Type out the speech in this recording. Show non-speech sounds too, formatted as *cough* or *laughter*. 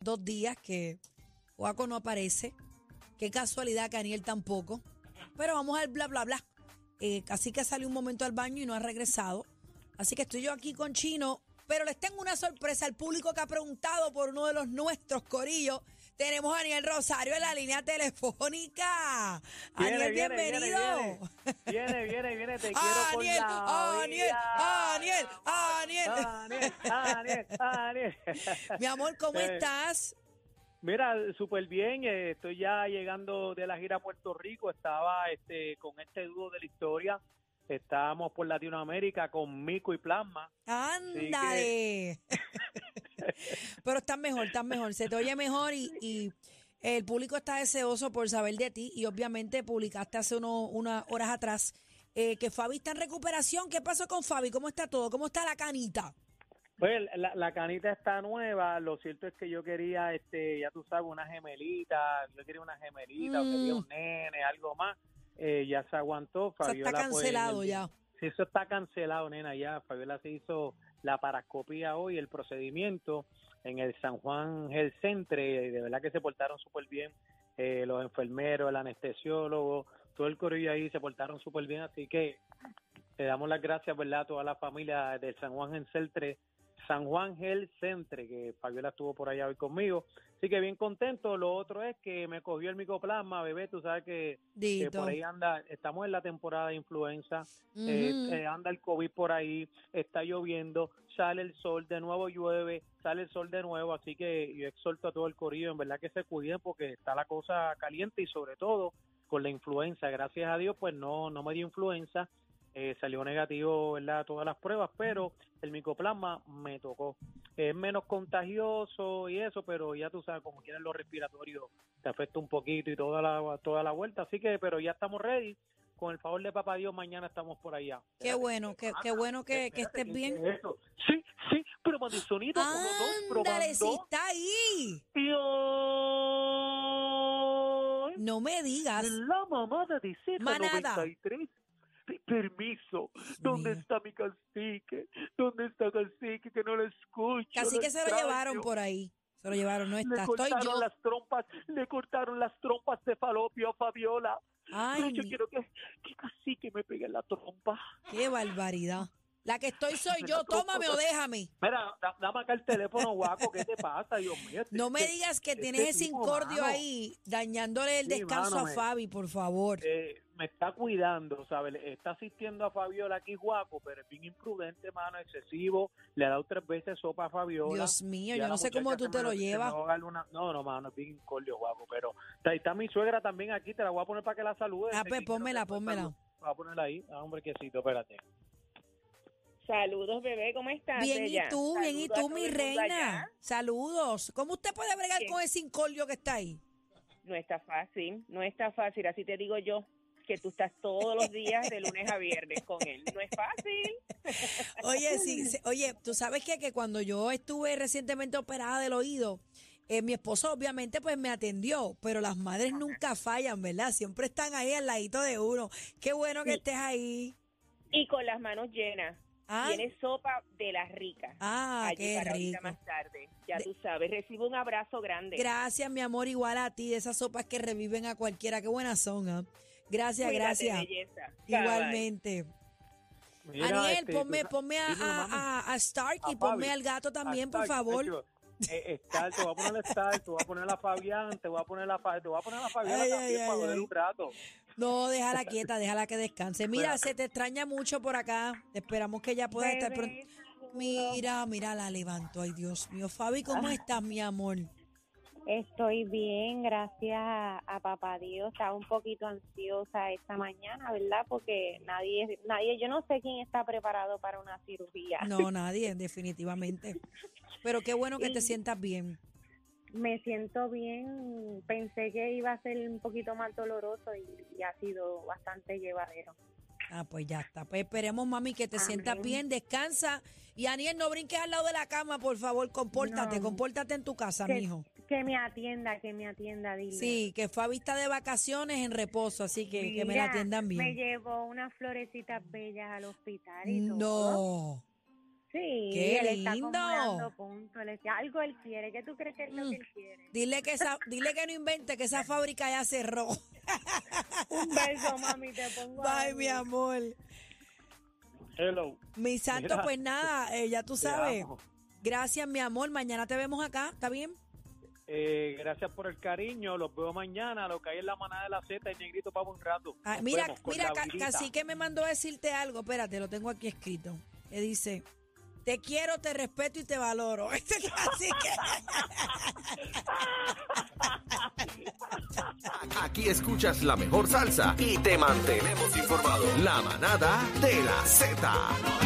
dos días que Juaco no aparece. Qué casualidad que tampoco. Pero vamos al bla, bla, bla. Eh, así que salió un momento al baño y no ha regresado. Así que estoy yo aquí con Chino. Pero les tengo una sorpresa al público que ha preguntado por uno de los nuestros, Corillo. Tenemos a Aniel Rosario en la línea telefónica. Aniel, bienvenido. Viene, viene, viene, te quiero *laughs* con Aniel, la Aniel, vida. Aniel, Aniel. Aniel, Aniel, Aniel. *laughs* Mi amor, ¿cómo Eh, estás? Mira, súper bien, eh, estoy ya llegando de la gira a Puerto Rico, estaba este con este dúo de la historia, estábamos por Latinoamérica con Mico y Plasma. Ándale. *laughs* Pero estás mejor, estás mejor. Se te oye mejor y, y el público está deseoso por saber de ti. Y obviamente publicaste hace uno- unas horas atrás eh, que Fabi está en recuperación. ¿Qué pasó con Fabi? ¿Cómo está todo? ¿Cómo está la canita? Pues la, la canita está nueva, lo cierto es que yo quería, este, ya tú sabes, una gemelita, yo quería una gemelita, o quería Mm. un nene, algo más, eh, ya se aguantó. Fabiola, está pues, cancelado el- ya. Sí, eso está cancelado, nena, ya. Fabiola se hizo la parascopía hoy, el procedimiento en el San Juan Health Center, y de verdad que se portaron súper bien. eh, los enfermeros, el anestesiólogo, todo el corillo ahí se portaron súper bien, así que le damos las gracias, ¿verdad?, a toda la familia del San Juan Health Center, San Juan Health Center, que Fabiola estuvo por allá hoy conmigo. Así que bien contento. Lo otro es que me cogió el micoplasma, bebé, tú sabes que, por ahí anda, estamos en la temporada de influenza, eh, eh, anda el COVID por ahí, está lloviendo, sale el sol, de nuevo llueve, sale el sol de nuevo, así que yo exhorto a todo el corillo, en verdad que se cuiden porque está la cosa caliente y sobre todo con la influenza, gracias a Dios pues no, no me dio influenza, eh, salió negativo, ¿verdad? Todas las pruebas, pero el micoplasma me tocó. Es menos contagioso y eso, pero ya tú sabes, como quieren los respiratorios, te afecta un poquito y toda la, toda la vuelta, así que, pero ya estamos ready. Con el favor de Papá Dios, mañana estamos por allá. Qué bueno, qué, qué bueno que, que estés bien. ¿Qué es? Sí, sí, pero Madisonito, como dos Ándale, sí probando. está ahí. No me digas. la mamá de Manada. 93 Permiso, ¿dónde Mira. está mi cacique? ¿Dónde está cacique? Que no lo escucho. Casi lo que se lo llevaron por ahí. Se lo llevaron, no Le está. Estoy cortaron yo. las trompas, le cortaron las trompas de falopio a Fabiola. Ay, Pero yo mi- quiero que, que cacique me pegue en la trompa. qué barbaridad. La que estoy *laughs* soy yo. Tómame o déjame. Mira, da- dame acá el teléfono, guaco, ¿qué te pasa, Dios mío? Este- No me este- digas que este tienes ese incordio ahí, dañándole el Sí, descanso mano, a Fabi, por favor. eh, me está cuidando, ¿sabes? Está asistiendo a Fabiola aquí, guapo, pero es bien imprudente, mano, excesivo. Le ha dado tres veces sopa a Fabiola. Dios mío, yo no sé cómo tú te lo llevas. una- No, no, mano, es bien incordio, guapo, pero ahí está mi suegra también aquí, te la voy a poner para que la salude. Ah, Te pues pónmela, pónmela. Voy a ponerla ahí, ah, hombre, quesito, espérate. Saludos, bebé, ¿cómo estás? Bien, y tú, bien, y tú, mi reina. allá. Saludos. ¿Cómo usted puede bregar con ese incordio que está ahí? No está fácil, no está fácil. Así te digo yo, que tú estás todos los días de lunes a viernes con él. No es fácil. *laughs* Oye, sí, sí, oye, tú sabes qué? que cuando yo estuve recientemente operada del oído, eh, mi esposo obviamente pues me atendió, pero las madres nunca fallan, ¿verdad? Siempre están ahí al ladito de uno. Qué bueno que Sí. estés ahí. Y con las manos llenas. Ah, Tienes sopa de las ricas. ah Allí qué para rico. más tarde. Ya De- tú sabes. Recibo un abrazo grande. Gracias, mi amor, igual a ti, de esas sopas que reviven a cualquiera. Qué buenas son, ¿ah? Gracias, Cuídate, gracias. belleza. Igualmente. Mira, Aniel, este, ponme, ponme a, Dímelo, a, mami. a- a Stark y A ponme Fabi. al gato también, por favor. eh, Star, te voy a poner a Star, te voy a poner a Fabián, te voy a poner a te voy a poner a Fabiola Ay, también ay, para ay. un rato. No, déjala quieta, déjala que descanse. Mira, se te extraña mucho por acá. Esperamos que ya pueda estar pronto. Mira, mira, la levanto. Ay, Dios mío. Fabi, ¿cómo Ah. estás, mi amor? Estoy bien, gracias a, a papá Dios. Estaba un poquito ansiosa esta mañana, ¿verdad? Porque nadie, nadie, yo no sé quién está preparado para una cirugía. No, nadie, definitivamente. Pero qué bueno que te *laughs* sientas bien. Me siento bien. Pensé que iba a ser un poquito más doloroso y, y ha sido bastante llevadero. Ah, pues ya está. Pues esperemos, mami, que te sientas Amén. bien, descansa. Y Aniel, no brinques al lado de la cama, por favor, compórtate, No. compórtate en tu casa, Que- mijo. Que me atienda, que me atienda, dile. Sí, que Fabi está de vacaciones en reposo, así que que me la atiendan Me bien. llevó unas florecitas bellas al hospital y todo. Sí, ¡Qué él está lindo! acumulando puntos. Él- algo él quiere. ¿Qué tú crees que es lo Mm. que él quiere? Dile que, esa, dile que no invente, que esa fábrica ya cerró. *laughs* Un beso, mami, te pongo Bye, ahí. mi amor. Hello. Mi santo, Mira, pues nada, eh, ya tú te sabes. amo. Gracias, mi amor. Mañana te vemos acá, ¿está bien? Eh, gracias por el cariño. Los veo mañana. Lo que hay en la manada de la Z y negrito para un rato. Ah, Nos mira, vemos con mira, la ca- virita. casi que me mandó a decirte algo. Espérate, lo tengo aquí escrito. Que dice, te quiero, te respeto y te valoro. *laughs* Este cacique. Aquí escuchas la mejor salsa y te mantenemos informado. La manada de la Z.